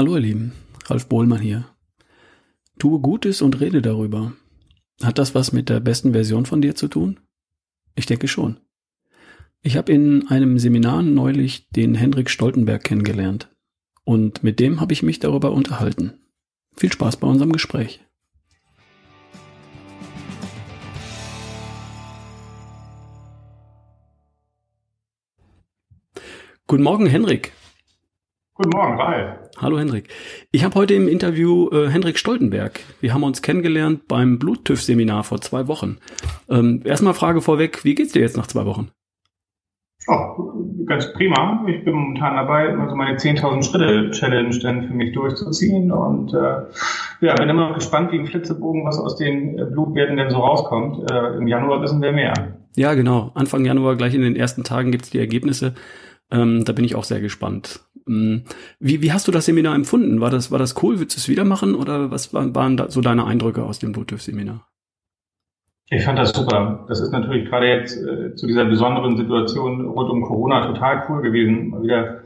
Hallo ihr Lieben, Ralf Bohlmann hier. Tue Gutes und rede darüber. Hat das was mit der besten Version von dir zu tun? Ich denke schon. Ich habe in einem Seminar neulich den Henrik Stoltenberg kennengelernt. Und mit dem habe ich mich darüber unterhalten. Viel Spaß bei unserem Gespräch. Guten Morgen, Henrik. Guten Morgen, Ralf. Hallo Henrik. Ich habe heute im Interview äh, Henrik Stoltenberg. Wir haben uns kennengelernt beim Bluttüff-Seminar vor zwei Wochen. Ähm, erstmal Frage vorweg, wie geht's dir jetzt nach zwei Wochen? Oh, ganz prima. Ich bin momentan dabei, also meine 10.000 Schritte Challenge dann für mich durchzuziehen und äh, ja, bin immer gespannt wie ein Flitzebogen, was aus den äh, Blutwerten denn so rauskommt. Äh, Im Januar wissen wir mehr. Ja, genau. Anfang Januar, gleich in den ersten Tagen gibt's die Ergebnisse. Ähm, da bin ich auch sehr gespannt. Ähm, wie, wie hast du das Seminar empfunden? War das, war das cool? Würdest du es wieder machen oder was waren, waren da so deine Eindrücke aus dem Bluetooth-Seminar? Ich fand das super. Das ist natürlich gerade jetzt äh, zu dieser besonderen Situation rund um Corona total cool gewesen, mal wieder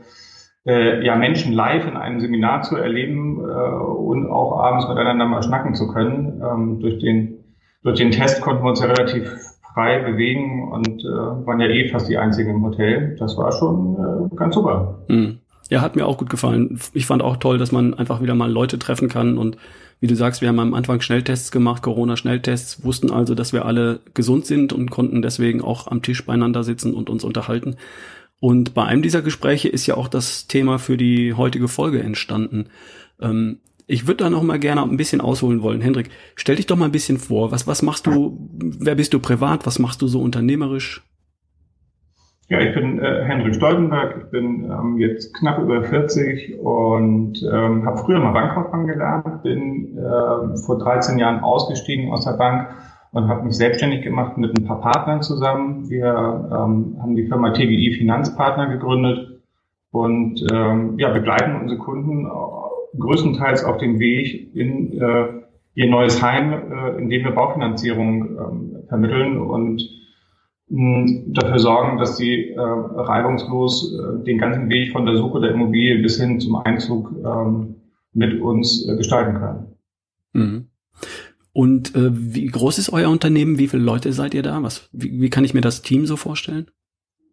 äh, ja Menschen live in einem Seminar zu erleben äh, und auch abends miteinander mal schnacken zu können. Ähm, durch den durch den Test konnten wir uns ja relativ frei bewegen und äh, waren ja eh fast die einzigen im Hotel. Das war schon äh, ganz super. Mhm. Ja, hat mir auch gut gefallen. Ich fand auch toll, dass man einfach wieder mal Leute treffen kann und wie du sagst, wir haben am Anfang Schnelltests gemacht, Corona-Schnelltests, wussten also, dass wir alle gesund sind und konnten deswegen auch am Tisch beieinander sitzen und uns unterhalten. Und bei einem dieser Gespräche ist ja auch das Thema für die heutige Folge entstanden. Ähm, ich würde da noch mal gerne ein bisschen ausholen wollen. Hendrik, stell dich doch mal ein bisschen vor. Was, was machst du? Wer bist du privat? Was machst du so unternehmerisch? Ja, ich bin äh, Hendrik Stoltenberg. Ich bin ähm, jetzt knapp über 40 und ähm, habe früher mal Bankkaufmann gelernt. Bin äh, vor 13 Jahren ausgestiegen aus der Bank und habe mich selbstständig gemacht mit ein paar Partnern zusammen. Wir ähm, haben die Firma TGI Finanzpartner gegründet und ähm, ja, begleiten unsere Kunden größtenteils auf dem Weg in äh, ihr neues Heim, äh, in dem wir Baufinanzierung ähm, vermitteln und mh, dafür sorgen, dass sie äh, reibungslos äh, den ganzen Weg von der Suche der Immobilie bis hin zum Einzug ähm, mit uns äh, gestalten können. Mhm. Und äh, wie groß ist euer Unternehmen? Wie viele Leute seid ihr da? Was, wie, wie kann ich mir das Team so vorstellen?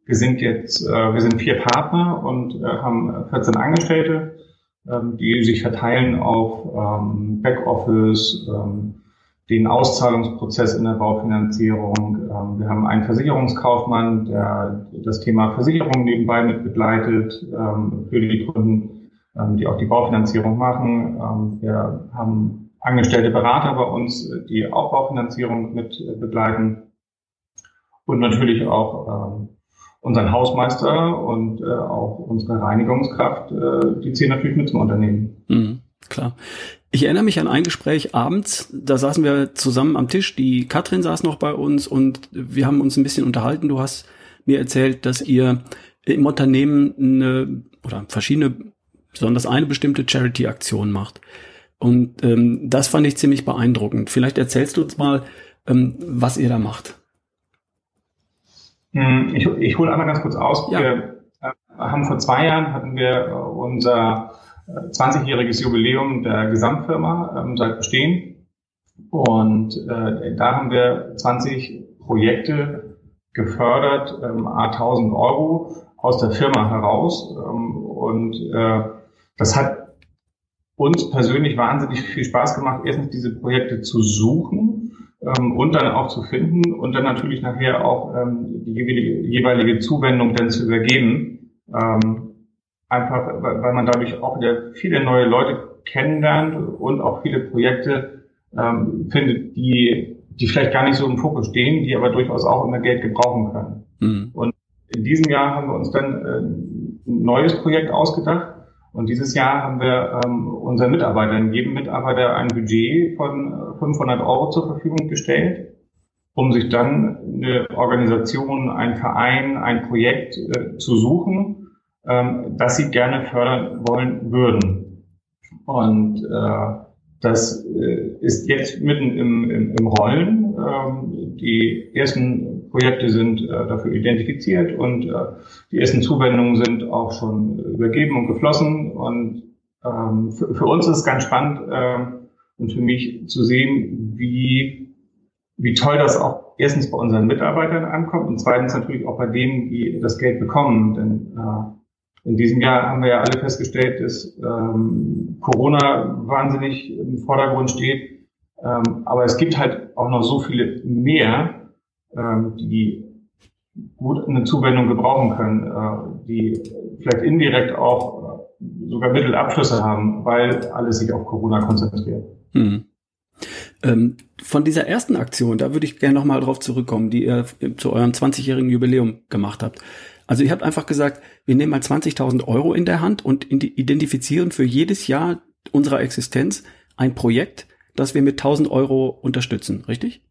Wir sind jetzt, äh, wir sind vier Partner und äh, haben 14 Angestellte die sich verteilen auf ähm, Backoffice, ähm, den Auszahlungsprozess in der Baufinanzierung. Ähm, wir haben einen Versicherungskaufmann, der das Thema Versicherung nebenbei mit begleitet ähm, für die Kunden, ähm, die auch die Baufinanzierung machen. Ähm, wir haben angestellte Berater bei uns, die auch Baufinanzierung mit begleiten. Und natürlich auch ähm, unseren Hausmeister und äh, auch unsere Reinigungskraft, äh, die zählen natürlich mit zum Unternehmen. Mhm, klar. Ich erinnere mich an ein Gespräch abends, da saßen wir zusammen am Tisch, die Katrin saß noch bei uns und wir haben uns ein bisschen unterhalten. Du hast mir erzählt, dass ihr im Unternehmen eine oder verschiedene, besonders eine bestimmte Charity-Aktion macht. Und ähm, das fand ich ziemlich beeindruckend. Vielleicht erzählst du uns mal, ähm, was ihr da macht. Hm, ich, ich hole einmal ganz kurz aus. Ja. Wir äh, haben vor zwei Jahren hatten wir äh, unser 20-jähriges äh, Jubiläum der Gesamtfirma ähm, seit Bestehen. Und äh, da haben wir 20 Projekte gefördert, ähm, a 1000 Euro aus der Firma heraus. Ähm, und äh, das hat uns persönlich wahnsinnig viel Spaß gemacht, erstens diese Projekte zu suchen ähm, und dann auch zu finden und dann natürlich nachher auch ähm, die jeweilige, jeweilige Zuwendung dann zu übergeben. Ähm, einfach, weil man dadurch auch wieder viele neue Leute kennenlernt und auch viele Projekte ähm, findet, die, die vielleicht gar nicht so im Fokus stehen, die aber durchaus auch immer Geld gebrauchen können. Mhm. Und in diesem Jahr haben wir uns dann äh, ein neues Projekt ausgedacht, und dieses Jahr haben wir ähm, unseren Mitarbeitern, jedem Mitarbeiter ein Budget von 500 äh, Euro zur Verfügung gestellt, um sich dann eine Organisation, ein Verein, ein Projekt äh, zu suchen, ähm, das sie gerne fördern wollen würden. Und äh, das äh, ist jetzt mitten im, im, im Rollen. Ähm, die ersten Projekte sind äh, dafür identifiziert und äh, die ersten Zuwendungen sind auch schon übergeben und geflossen. Und ähm, für, für, uns ist es ganz spannend ähm, und für mich zu sehen, wie, wie toll das auch erstens bei unseren Mitarbeitern ankommt und zweitens natürlich auch bei denen, die das Geld bekommen. Denn äh, in diesem Jahr haben wir ja alle festgestellt, dass ähm, Corona wahnsinnig im Vordergrund steht. Ähm, aber es gibt halt auch noch so viele mehr, ähm, die gut eine Zuwendung gebrauchen können, äh, die vielleicht indirekt auch äh, sogar Mittelabschlüsse haben, weil alles sich auf Corona konzentriert. Hm. Ähm, von dieser ersten Aktion, da würde ich gerne nochmal drauf zurückkommen, die ihr zu eurem 20-jährigen Jubiläum gemacht habt. Also ihr habt einfach gesagt, wir nehmen mal 20.000 Euro in der Hand und identifizieren für jedes Jahr unserer Existenz ein Projekt, das wir mit 1000 Euro unterstützen, richtig?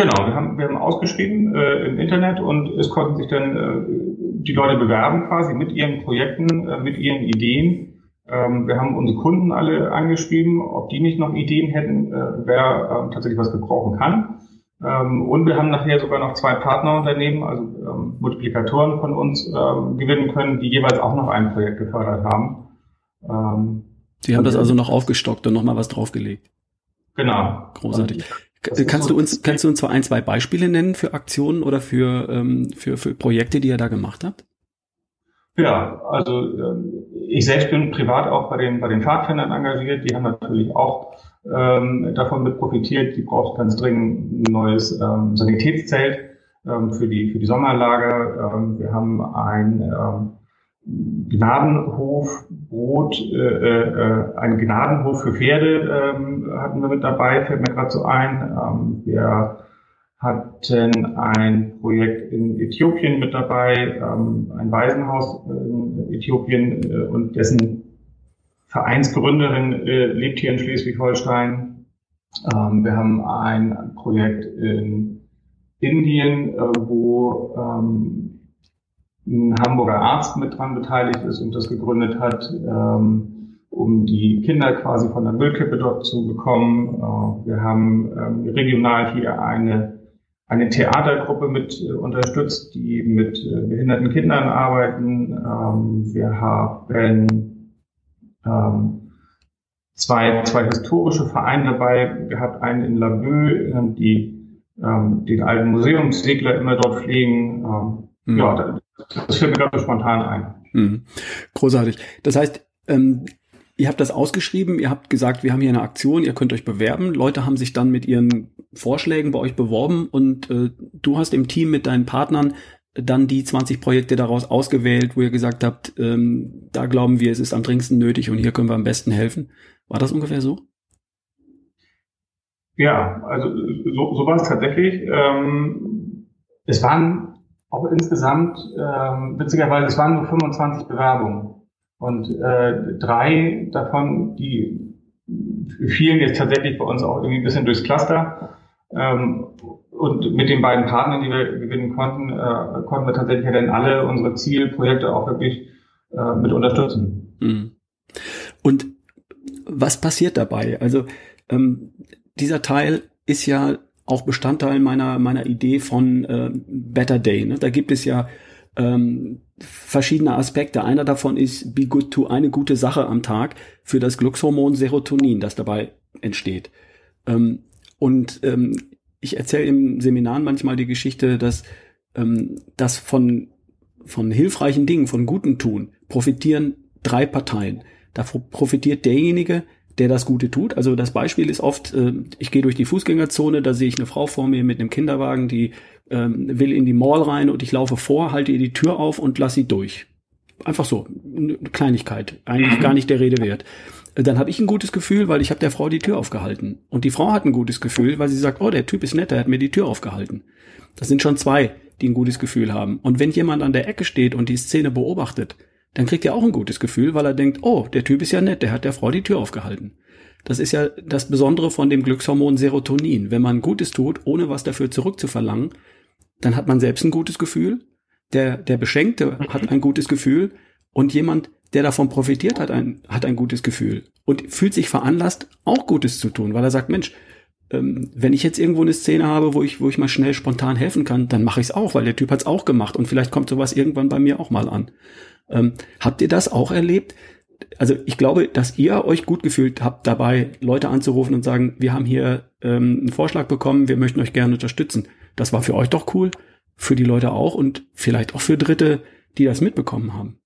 Genau, wir haben, wir haben ausgeschrieben äh, im Internet und es konnten sich dann äh, die Leute bewerben quasi mit ihren Projekten, äh, mit ihren Ideen. Ähm, wir haben unsere Kunden alle angeschrieben, ob die nicht noch Ideen hätten, äh, wer äh, tatsächlich was gebrauchen kann. Ähm, und wir haben nachher sogar noch zwei Partnerunternehmen, also ähm, Multiplikatoren von uns ähm, gewinnen können, die jeweils auch noch ein Projekt gefördert haben. Ähm, Sie haben das also noch aufgestockt und nochmal was draufgelegt. Genau. Großartig. Kannst du uns, kannst du uns zwar ein, zwei Beispiele nennen für Aktionen oder für, ähm, für, für Projekte, die ihr da gemacht habt? Ja, also ähm, ich selbst bin privat auch bei den, bei den Pfadfindern engagiert. Die haben natürlich auch ähm, davon mit profitiert. Die braucht ganz dringend ein neues ähm, Sanitätszelt ähm, für, die, für die Sommerlager. Ähm, wir haben ein ähm, Gnadenhof Brot, äh, äh, ein Gnadenhof für Pferde ähm, hatten wir mit dabei, fällt mir gerade so ein. Ähm, wir hatten ein Projekt in Äthiopien mit dabei, ähm, ein Waisenhaus in Äthiopien äh, und dessen Vereinsgründerin äh, lebt hier in Schleswig-Holstein. Ähm, wir haben ein Projekt in Indien, äh, wo ähm, ein Hamburger Arzt mit dran beteiligt ist und das gegründet hat, ähm, um die Kinder quasi von der Müllkippe dort zu bekommen. Äh, wir haben ähm, regional hier eine, eine Theatergruppe mit äh, unterstützt, die mit äh, behinderten Kindern arbeiten. Ähm, wir haben ähm, zwei, zwei historische Vereine dabei gehabt, einen in Laboe, die ähm, den alten Museumssegler immer dort pflegen. Ähm, mhm. Ja, das fällt mir gerade spontan ein. Mhm. Großartig. Das heißt, ähm, ihr habt das ausgeschrieben, ihr habt gesagt, wir haben hier eine Aktion, ihr könnt euch bewerben. Leute haben sich dann mit ihren Vorschlägen bei euch beworben und äh, du hast im Team mit deinen Partnern dann die 20 Projekte daraus ausgewählt, wo ihr gesagt habt, ähm, da glauben wir, es ist am dringendsten nötig und hier können wir am besten helfen. War das ungefähr so? Ja, also so, so war es tatsächlich. Ähm, es waren auch insgesamt, ähm, witzigerweise, es waren nur 25 Bewerbungen. Und äh, drei davon, die fielen jetzt tatsächlich bei uns auch irgendwie ein bisschen durchs Cluster. Ähm, und mit den beiden Partnern, die wir gewinnen konnten, äh, konnten wir tatsächlich dann alle unsere Zielprojekte auch wirklich äh, mit unterstützen. Mhm. Und was passiert dabei? Also ähm, dieser Teil ist ja auch Bestandteil meiner, meiner Idee von äh, Better Day. Ne? Da gibt es ja ähm, verschiedene Aspekte. Einer davon ist Be Good to eine gute Sache am Tag für das Glückshormon Serotonin, das dabei entsteht. Ähm, und ähm, ich erzähle im Seminar manchmal die Geschichte, dass ähm, das von von hilfreichen Dingen, von guten Tun profitieren drei Parteien. Da profitiert derjenige, der das Gute tut. Also das Beispiel ist oft, äh, ich gehe durch die Fußgängerzone, da sehe ich eine Frau vor mir mit einem Kinderwagen, die ähm, will in die Mall rein und ich laufe vor, halte ihr die Tür auf und lass sie durch. Einfach so, eine Kleinigkeit, eigentlich gar nicht der Rede wert. Äh, dann habe ich ein gutes Gefühl, weil ich habe der Frau die Tür aufgehalten. Und die Frau hat ein gutes Gefühl, weil sie sagt, oh, der Typ ist nett, der hat mir die Tür aufgehalten. Das sind schon zwei, die ein gutes Gefühl haben. Und wenn jemand an der Ecke steht und die Szene beobachtet, dann kriegt er auch ein gutes Gefühl, weil er denkt, oh, der Typ ist ja nett, der hat der Frau die Tür aufgehalten. Das ist ja das Besondere von dem Glückshormon Serotonin. Wenn man Gutes tut, ohne was dafür zurückzuverlangen, dann hat man selbst ein gutes Gefühl, der, der Beschenkte hat ein gutes Gefühl und jemand, der davon profitiert, hat ein, hat ein gutes Gefühl und fühlt sich veranlasst, auch Gutes zu tun, weil er sagt, Mensch, ähm, wenn ich jetzt irgendwo eine Szene habe, wo ich, wo ich mal schnell spontan helfen kann, dann mache ich es auch, weil der Typ hat es auch gemacht und vielleicht kommt sowas irgendwann bei mir auch mal an. Ähm, habt ihr das auch erlebt, also ich glaube, dass ihr euch gut gefühlt habt dabei, Leute anzurufen und sagen, wir haben hier ähm, einen Vorschlag bekommen, wir möchten euch gerne unterstützen. Das war für euch doch cool, für die Leute auch und vielleicht auch für Dritte, die das mitbekommen haben.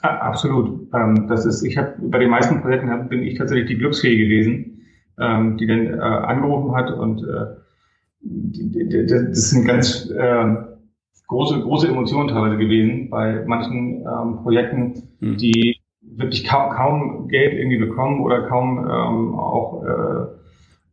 absolut. Ähm, das ist, ich habe bei den meisten Projekten bin ich tatsächlich die Glücksfee gewesen, ähm, die dann äh, angerufen hat und äh, die, die, das sind ganz äh, große, große Emotionen teilweise gewesen bei manchen ähm, Projekten, mhm. die wirklich kaum, kaum Geld irgendwie bekommen oder kaum ähm, auch äh,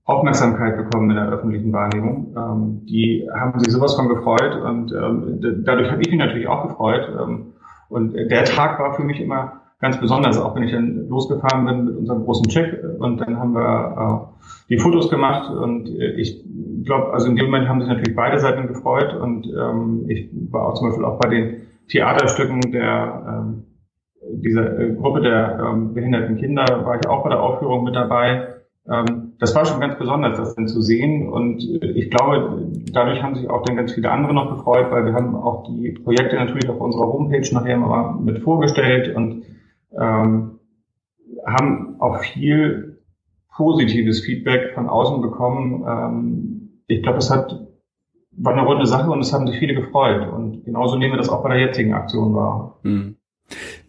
Aufmerksamkeit bekommen in der öffentlichen Wahrnehmung. Ähm, die haben sich sowas von gefreut und ähm, dadurch habe ich mich natürlich auch gefreut. Ähm, und der Tag war für mich immer ganz besonders, auch wenn ich dann losgefahren bin mit unserem großen Check und dann haben wir äh, die Fotos gemacht und äh, ich glaube, also in dem Moment haben sich natürlich beide Seiten gefreut und ähm, ich war auch zum Beispiel auch bei den Theaterstücken der ähm, dieser äh, Gruppe der ähm, behinderten Kinder war ich auch bei der Aufführung mit dabei. Ähm, das war schon ganz besonders, das dann zu sehen. Und äh, ich glaube, dadurch haben sich auch dann ganz viele andere noch gefreut, weil wir haben auch die Projekte natürlich auf unserer Homepage nachher mal mit vorgestellt und ähm, haben auch viel positives Feedback von außen bekommen. Ähm, ich glaube, es hat war eine runde Sache und es haben sich viele gefreut. Und genauso nehmen wir das auch bei der jetzigen Aktion wahr. Mhm.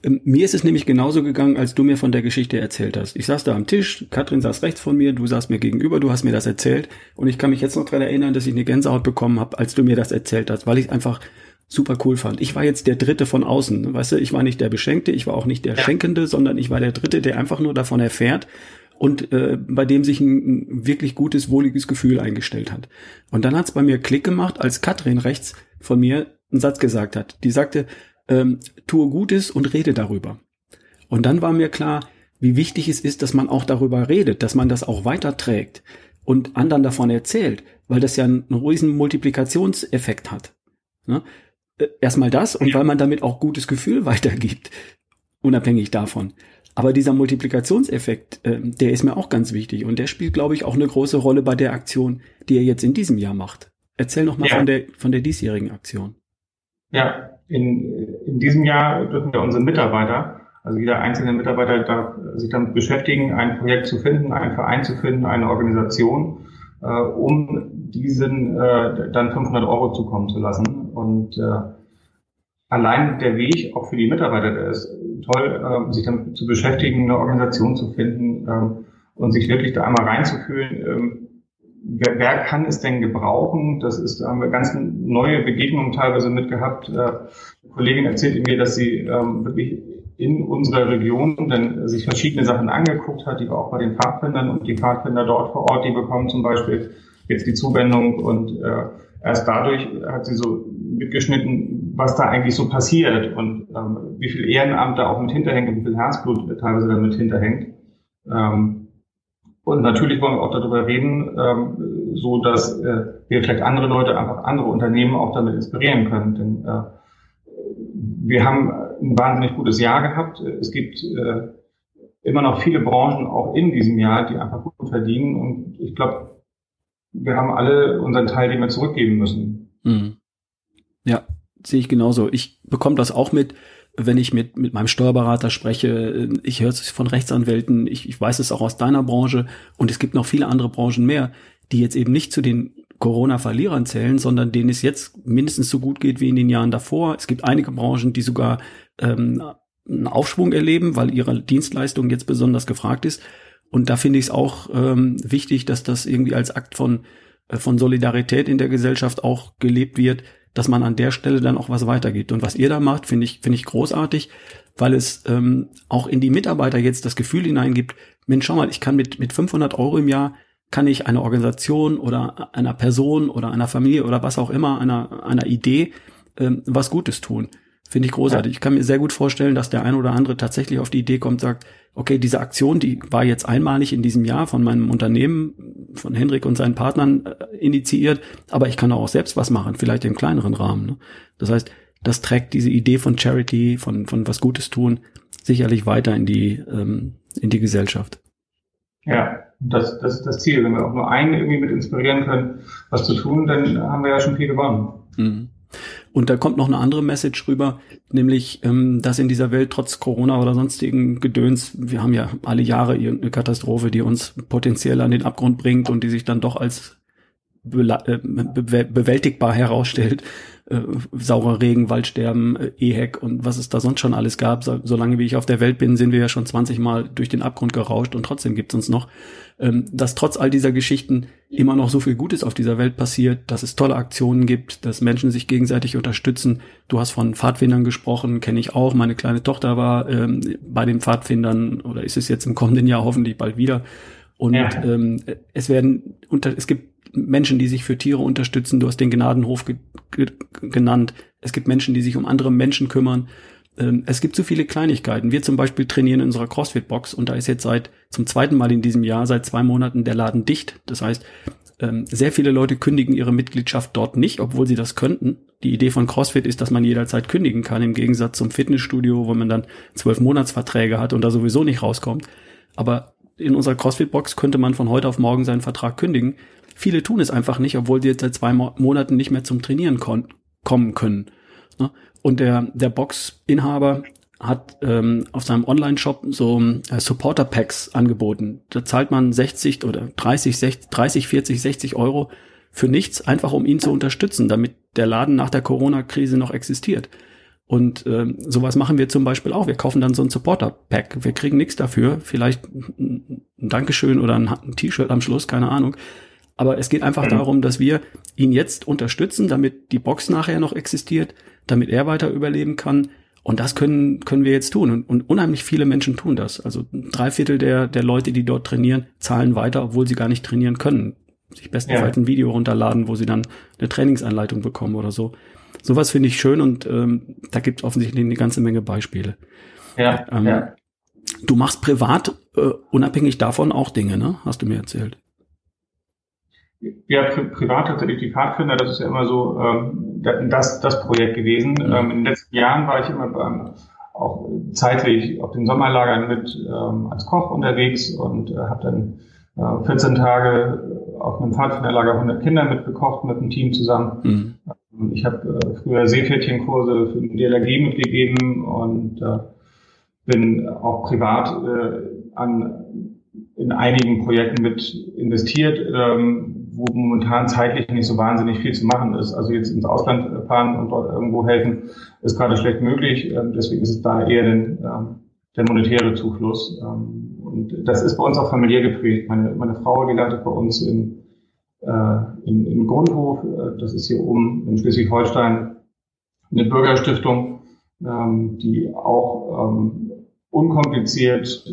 Mir ist es nämlich genauso gegangen, als du mir von der Geschichte erzählt hast. Ich saß da am Tisch, Katrin saß rechts von mir, du saßt mir gegenüber, du hast mir das erzählt und ich kann mich jetzt noch dran erinnern, dass ich eine Gänsehaut bekommen habe, als du mir das erzählt hast, weil ich einfach super cool fand. Ich war jetzt der Dritte von außen, weißt du, ich war nicht der Beschenkte, ich war auch nicht der ja. Schenkende, sondern ich war der Dritte, der einfach nur davon erfährt und äh, bei dem sich ein, ein wirklich gutes, wohliges Gefühl eingestellt hat. Und dann hat's bei mir Klick gemacht, als Katrin rechts von mir einen Satz gesagt hat. Die sagte, ähm, tue Gutes und rede darüber. Und dann war mir klar, wie wichtig es ist, dass man auch darüber redet, dass man das auch weiterträgt und anderen davon erzählt, weil das ja einen riesen Multiplikationseffekt hat. Ne? Äh, erstmal das und weil man damit auch gutes Gefühl weitergibt, unabhängig davon. Aber dieser Multiplikationseffekt, äh, der ist mir auch ganz wichtig und der spielt, glaube ich, auch eine große Rolle bei der Aktion, die er jetzt in diesem Jahr macht. Erzähl noch mal ja. von der von der diesjährigen Aktion. Ja, in, in diesem Jahr dürfen wir unsere Mitarbeiter, also jeder einzelne Mitarbeiter darf sich damit beschäftigen, ein Projekt zu finden, einen Verein zu finden, eine Organisation, äh, um diesen äh, dann 500 Euro zukommen zu lassen. Und äh, allein der Weg auch für die Mitarbeiter, der ist toll, äh, sich damit zu beschäftigen, eine Organisation zu finden äh, und sich wirklich da einmal reinzufühlen. Äh, wer, wer kann es denn gebrauchen? Das ist, da haben wir ganz neue Begegnungen teilweise mit gehabt. Äh, eine Kollegin erzählte mir, dass sie ähm, wirklich in unserer Region dann sich verschiedene Sachen angeguckt hat, die war auch bei den Pfadfindern und die Pfadfinder dort vor Ort, die bekommen zum Beispiel jetzt die Zuwendung und äh, erst dadurch hat sie so mitgeschnitten, was da eigentlich so passiert und ähm, wie viel Ehrenamt da auch mit hinterhängt und wie viel Herzblut teilweise damit hinterhängt. Ähm, und natürlich wollen wir auch darüber reden, ähm, so dass äh, wir vielleicht andere Leute, einfach andere Unternehmen auch damit inspirieren können. Denn äh, wir haben ein wahnsinnig gutes Jahr gehabt. Es gibt äh, immer noch viele Branchen auch in diesem Jahr, die einfach gut verdienen. Und ich glaube, wir haben alle unseren Teil, den wir zurückgeben müssen. Mhm. Sehe ich genauso. Ich bekomme das auch mit wenn ich mit, mit meinem Steuerberater spreche, ich höre es von Rechtsanwälten, ich, ich weiß es auch aus deiner Branche und es gibt noch viele andere Branchen mehr, die jetzt eben nicht zu den Corona-Verlierern zählen, sondern denen es jetzt mindestens so gut geht wie in den Jahren davor. Es gibt einige Branchen, die sogar ähm, einen Aufschwung erleben, weil ihre Dienstleistung jetzt besonders gefragt ist. Und da finde ich es auch ähm, wichtig, dass das irgendwie als Akt von, von Solidarität in der Gesellschaft auch gelebt wird, dass man an der Stelle dann auch was weitergibt. Und was ihr da macht, finde ich, finde ich großartig, weil es ähm, auch in die Mitarbeiter jetzt das Gefühl hineingibt, Mensch, schau mal, ich kann mit, mit 500 Euro im Jahr kann ich einer Organisation oder einer Person oder einer Familie oder was auch immer, einer, einer Idee ähm, was Gutes tun. Finde ich großartig. Ich kann mir sehr gut vorstellen, dass der eine oder andere tatsächlich auf die Idee kommt, sagt, okay, diese Aktion, die war jetzt einmalig in diesem Jahr von meinem Unternehmen, von Hendrik und seinen Partnern äh, initiiert, aber ich kann auch selbst was machen, vielleicht im kleineren Rahmen. Ne? Das heißt, das trägt diese Idee von Charity, von, von was Gutes tun, sicherlich weiter in die, ähm, in die Gesellschaft. Ja, das, das ist das Ziel. Wenn wir auch nur einen irgendwie mit inspirieren können, was zu tun, dann haben wir ja schon viel gewonnen. Mhm. Und da kommt noch eine andere Message rüber, nämlich, ähm, dass in dieser Welt trotz Corona oder sonstigen Gedöns, wir haben ja alle Jahre irgendeine Katastrophe, die uns potenziell an den Abgrund bringt und die sich dann doch als äh, bewältigbar herausstellt. Äh, saurer Regen, Waldsterben, äh, EHEC und was es da sonst schon alles gab. So, solange wie ich auf der Welt bin, sind wir ja schon 20 Mal durch den Abgrund gerauscht und trotzdem gibt's uns noch. Ähm, dass trotz all dieser Geschichten immer noch so viel Gutes auf dieser Welt passiert, dass es tolle Aktionen gibt, dass Menschen sich gegenseitig unterstützen. Du hast von Pfadfindern gesprochen, kenne ich auch. Meine kleine Tochter war ähm, bei den Pfadfindern oder ist es jetzt im kommenden Jahr hoffentlich bald wieder. Und ja. ähm, es werden unter, es gibt Menschen, die sich für Tiere unterstützen. Du hast den Gnadenhof ge ge genannt. Es gibt Menschen, die sich um andere Menschen kümmern. Ähm, es gibt so viele Kleinigkeiten. Wir zum Beispiel trainieren in unserer CrossFit-Box und da ist jetzt seit zum zweiten Mal in diesem Jahr, seit zwei Monaten der Laden dicht. Das heißt, ähm, sehr viele Leute kündigen ihre Mitgliedschaft dort nicht, obwohl sie das könnten. Die Idee von CrossFit ist, dass man jederzeit kündigen kann, im Gegensatz zum Fitnessstudio, wo man dann zwölf Monatsverträge hat und da sowieso nicht rauskommt. Aber in unserer CrossFit-Box könnte man von heute auf morgen seinen Vertrag kündigen. Viele tun es einfach nicht, obwohl sie jetzt seit zwei Monaten nicht mehr zum Trainieren kommen können. Ne? Und der, der Box-Inhaber hat ähm, auf seinem Online-Shop so äh, Supporter-Packs angeboten. Da zahlt man 60 oder 30, 60, 30, 40, 60 Euro für nichts, einfach um ihn zu unterstützen, damit der Laden nach der Corona-Krise noch existiert. Und ähm, sowas machen wir zum Beispiel auch. Wir kaufen dann so ein Supporter-Pack. Wir kriegen nichts dafür, vielleicht ein Dankeschön oder ein, ein T-Shirt am Schluss, keine Ahnung. Aber es geht einfach mhm. darum, dass wir ihn jetzt unterstützen, damit die Box nachher noch existiert, damit er weiter überleben kann. Und das können, können wir jetzt tun. Und, und unheimlich viele Menschen tun das. Also drei Viertel der, der Leute, die dort trainieren, zahlen weiter, obwohl sie gar nicht trainieren können. Sich bestenfalls ja. ein Video runterladen, wo sie dann eine Trainingsanleitung bekommen oder so. Sowas finde ich schön und ähm, da gibt es offensichtlich eine ganze Menge Beispiele. Ja, ähm, ja. Du machst privat äh, unabhängig davon auch Dinge, ne? Hast du mir erzählt. Ja, pri privat tatsächlich die Pfadfinder, das ist ja immer so ähm, das, das Projekt gewesen. Mhm. Ähm, in den letzten Jahren war ich immer beim, auch zeitlich auf den Sommerlagern mit ähm, als Koch unterwegs und äh, habe dann äh, 14 Tage auf einem Pfadfinderlager 100 Kinder mitbekocht mit einem Team zusammen. Mhm. Ähm, ich habe äh, früher Seepferdchenkurse für den DLRG mitgegeben und äh, bin auch privat äh, an in einigen Projekten mit investiert, ähm, wo momentan zeitlich nicht so wahnsinnig viel zu machen ist. Also jetzt ins Ausland fahren und dort irgendwo helfen, ist gerade schlecht möglich. Ähm, deswegen ist es da eher den, ähm, der monetäre Zufluss. Ähm, und das ist bei uns auch familiär geprägt. Meine, meine Frau, die leitet bei uns in, äh, in, in Grundhof, äh, das ist hier oben in Schleswig-Holstein, eine Bürgerstiftung, die auch unkompliziert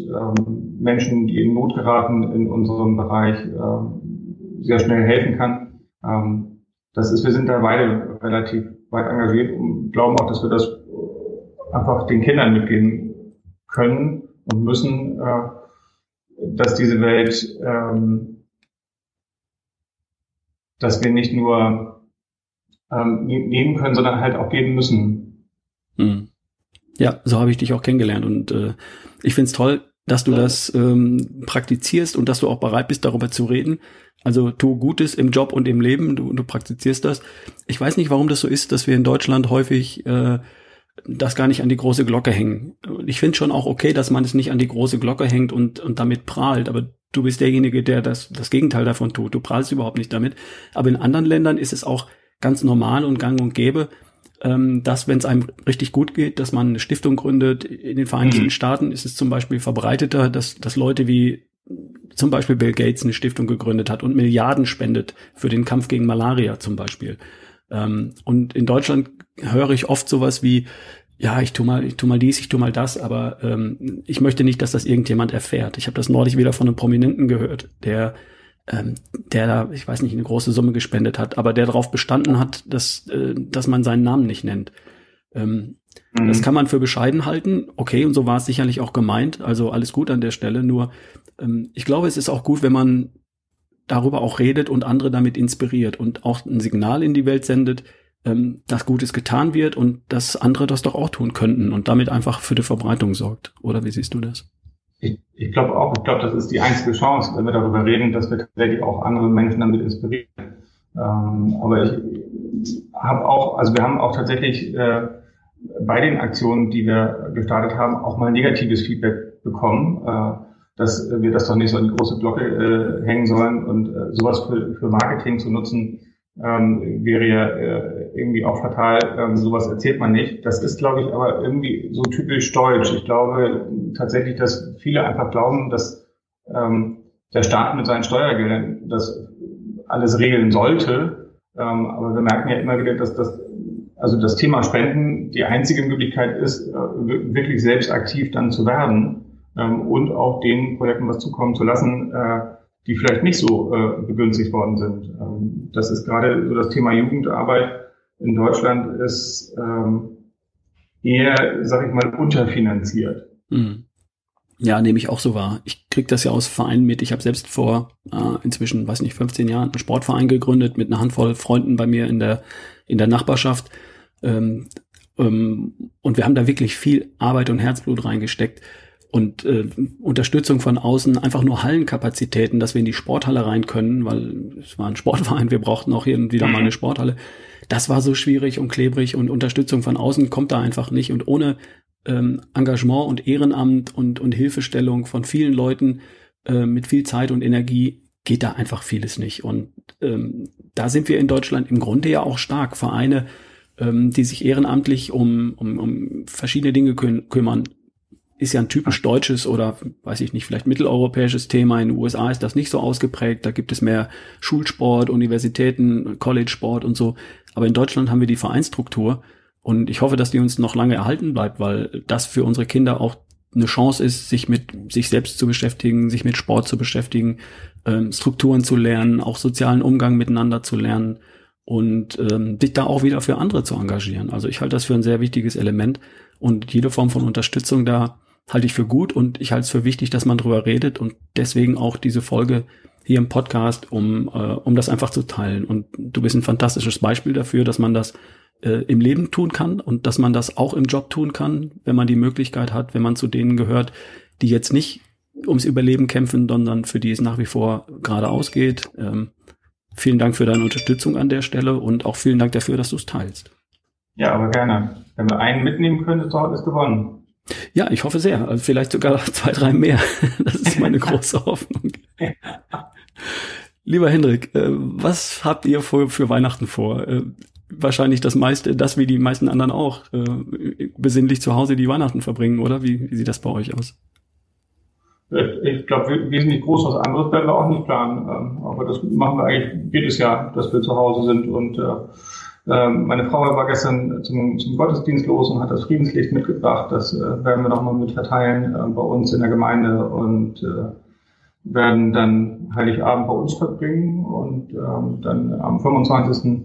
Menschen, die in Not geraten in unserem Bereich, sehr schnell helfen kann. Ähm, das ist, wir sind da beide relativ weit engagiert und glauben auch, dass wir das einfach den Kindern mitgeben können und müssen, äh, dass diese Welt, ähm, dass wir nicht nur ähm, nehmen können, sondern halt auch geben müssen. Hm. Ja, so habe ich dich auch kennengelernt und äh, ich find's toll, dass du das ähm, praktizierst und dass du auch bereit bist, darüber zu reden. Also tu Gutes im Job und im Leben, du, du praktizierst das. Ich weiß nicht, warum das so ist, dass wir in Deutschland häufig äh, das gar nicht an die große Glocke hängen. Ich finde schon auch okay, dass man es nicht an die große Glocke hängt und, und damit prahlt, aber du bist derjenige, der das, das Gegenteil davon tut. Du prahlst überhaupt nicht damit. Aber in anderen Ländern ist es auch ganz normal und gang und gäbe, ähm, dass, wenn es einem richtig gut geht, dass man eine Stiftung gründet. In den Vereinigten mhm. Staaten ist es zum Beispiel verbreiteter, dass, dass Leute wie zum Beispiel Bill Gates eine Stiftung gegründet hat und Milliarden spendet für den Kampf gegen Malaria zum Beispiel. Ähm, und in Deutschland höre ich oft sowas wie, ja, ich tu mal, ich tu mal dies, ich tu mal das, aber ähm, ich möchte nicht, dass das irgendjemand erfährt. Ich habe das neulich wieder von einem Prominenten gehört, der ähm, der da, ich weiß nicht, eine große Summe gespendet hat, aber der darauf bestanden hat, dass, äh, dass man seinen Namen nicht nennt. Ähm, mhm. Das kann man für bescheiden halten, okay, und so war es sicherlich auch gemeint, also alles gut an der Stelle, nur ähm, ich glaube, es ist auch gut, wenn man darüber auch redet und andere damit inspiriert und auch ein Signal in die Welt sendet, ähm, dass Gutes getan wird und dass andere das doch auch tun könnten und damit einfach für die Verbreitung sorgt. Oder wie siehst du das? Ich, ich glaube auch, ich glaube, das ist die einzige Chance, wenn wir darüber reden, dass wir tatsächlich auch andere Menschen damit inspirieren. Ähm, aber ich, habe auch, also wir haben auch tatsächlich äh, bei den Aktionen, die wir gestartet haben, auch mal negatives Feedback bekommen, äh, dass wir das doch nicht so an die große Glocke äh, hängen sollen und äh, sowas für, für Marketing zu nutzen, ähm, wäre ja äh, irgendwie auch fatal. Ähm, sowas erzählt man nicht. Das ist, glaube ich, aber irgendwie so typisch deutsch. Ich glaube tatsächlich, dass viele einfach glauben, dass ähm, der Staat mit seinen Steuergeldern das alles regeln sollte. Ähm, aber wir merken ja immer wieder, dass das also das Thema Spenden die einzige Möglichkeit ist, äh, wirklich selbst aktiv dann zu werden ähm, und auch den Projekten was zukommen zu lassen, äh, die vielleicht nicht so äh, begünstigt worden sind. Ähm, das ist gerade so das Thema Jugendarbeit in Deutschland ist ähm, eher, sag ich mal, unterfinanziert. Mhm. Ja, nehme ich auch so wahr. Ich krieg das ja aus Vereinen mit. Ich habe selbst vor äh, inzwischen, weiß nicht, 15 Jahren einen Sportverein gegründet mit einer Handvoll Freunden bei mir in der in der Nachbarschaft. Ähm, ähm, und wir haben da wirklich viel Arbeit und Herzblut reingesteckt und äh, Unterstützung von außen, einfach nur Hallenkapazitäten, dass wir in die Sporthalle rein können, weil es war ein Sportverein, wir brauchten auch hier und wieder mal eine Sporthalle. Das war so schwierig und klebrig und Unterstützung von außen kommt da einfach nicht. Und ohne ähm, Engagement und Ehrenamt und, und Hilfestellung von vielen Leuten äh, mit viel Zeit und Energie geht da einfach vieles nicht. Und ähm, da sind wir in Deutschland im Grunde ja auch stark. Vereine, ähm, die sich ehrenamtlich um, um, um verschiedene Dinge kü kümmern, ist ja ein typisch deutsches oder weiß ich nicht, vielleicht mitteleuropäisches Thema. In den USA ist das nicht so ausgeprägt. Da gibt es mehr Schulsport, Universitäten, College-Sport und so. Aber in Deutschland haben wir die Vereinsstruktur und ich hoffe, dass die uns noch lange erhalten bleibt, weil das für unsere Kinder auch eine Chance ist, sich mit sich selbst zu beschäftigen, sich mit Sport zu beschäftigen, ähm, Strukturen zu lernen, auch sozialen Umgang miteinander zu lernen und ähm, sich da auch wieder für andere zu engagieren. Also ich halte das für ein sehr wichtiges Element und jede Form von Unterstützung da halte ich für gut und ich halte es für wichtig, dass man drüber redet und deswegen auch diese Folge hier im Podcast, um, äh, um das einfach zu teilen. Und du bist ein fantastisches Beispiel dafür, dass man das äh, im Leben tun kann und dass man das auch im Job tun kann, wenn man die Möglichkeit hat, wenn man zu denen gehört, die jetzt nicht ums Überleben kämpfen, sondern für die es nach wie vor geradeaus geht. Ähm, vielen Dank für deine Unterstützung an der Stelle und auch vielen Dank dafür, dass du es teilst. Ja, aber gerne. Wenn wir einen mitnehmen können, ist gewonnen. Ja, ich hoffe sehr. Also vielleicht sogar zwei, drei mehr. Das ist meine große Hoffnung. Lieber Hendrik, äh, was habt ihr für, für Weihnachten vor? Äh, wahrscheinlich das meiste, das wie die meisten anderen auch, äh, besinnlich zu Hause die Weihnachten verbringen, oder? Wie, wie sieht das bei euch aus? Ich glaube, wesentlich groß was anderes werden wir auch nicht planen. Ähm, aber das machen wir eigentlich jedes Jahr, dass wir zu Hause sind und meine Frau war gestern zum, zum Gottesdienst los und hat das Friedenslicht mitgebracht. Das äh, werden wir nochmal mit verteilen äh, bei uns in der Gemeinde und äh, werden dann Heiligabend bei uns verbringen und ähm, dann am 25.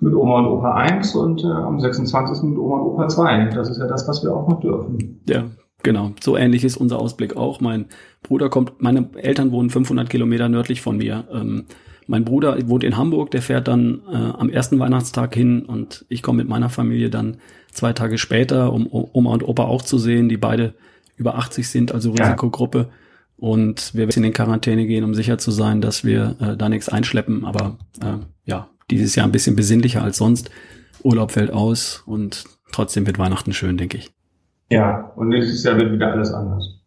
mit Oma und Opa 1 und äh, am 26. mit Oma und Opa 2. Das ist ja das, was wir auch noch dürfen. Ja, genau. So ähnlich ist unser Ausblick auch. Mein Bruder kommt, meine Eltern wohnen 500 Kilometer nördlich von mir. Ähm, mein Bruder wohnt in Hamburg, der fährt dann äh, am ersten Weihnachtstag hin und ich komme mit meiner Familie dann zwei Tage später, um Oma und Opa auch zu sehen, die beide über 80 sind, also Risikogruppe. Ja. Und wir werden in Quarantäne gehen, um sicher zu sein, dass wir äh, da nichts einschleppen. Aber äh, ja, dieses Jahr ein bisschen besinnlicher als sonst. Urlaub fällt aus und trotzdem wird Weihnachten schön, denke ich. Ja, und nächstes Jahr wird wieder alles anders.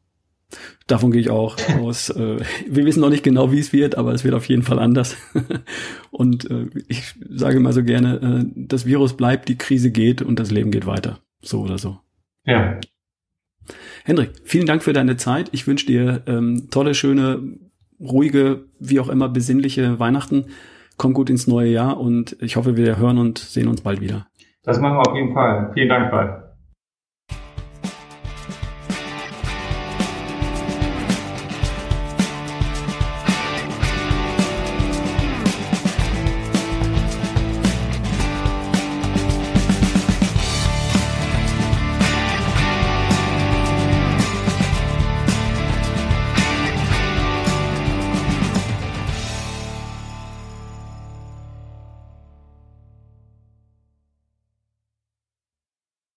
Davon gehe ich auch aus. Äh, wir wissen noch nicht genau, wie es wird, aber es wird auf jeden Fall anders. Und äh, ich sage mal so gerne, äh, das Virus bleibt, die Krise geht und das Leben geht weiter. So oder so. Ja. Hendrik, vielen Dank für deine Zeit. Ich wünsche dir ähm, tolle, schöne, ruhige, wie auch immer besinnliche Weihnachten. Komm gut ins neue Jahr und ich hoffe, wir hören und sehen uns bald wieder. Das machen wir auf jeden Fall. Vielen Dank, Ralf.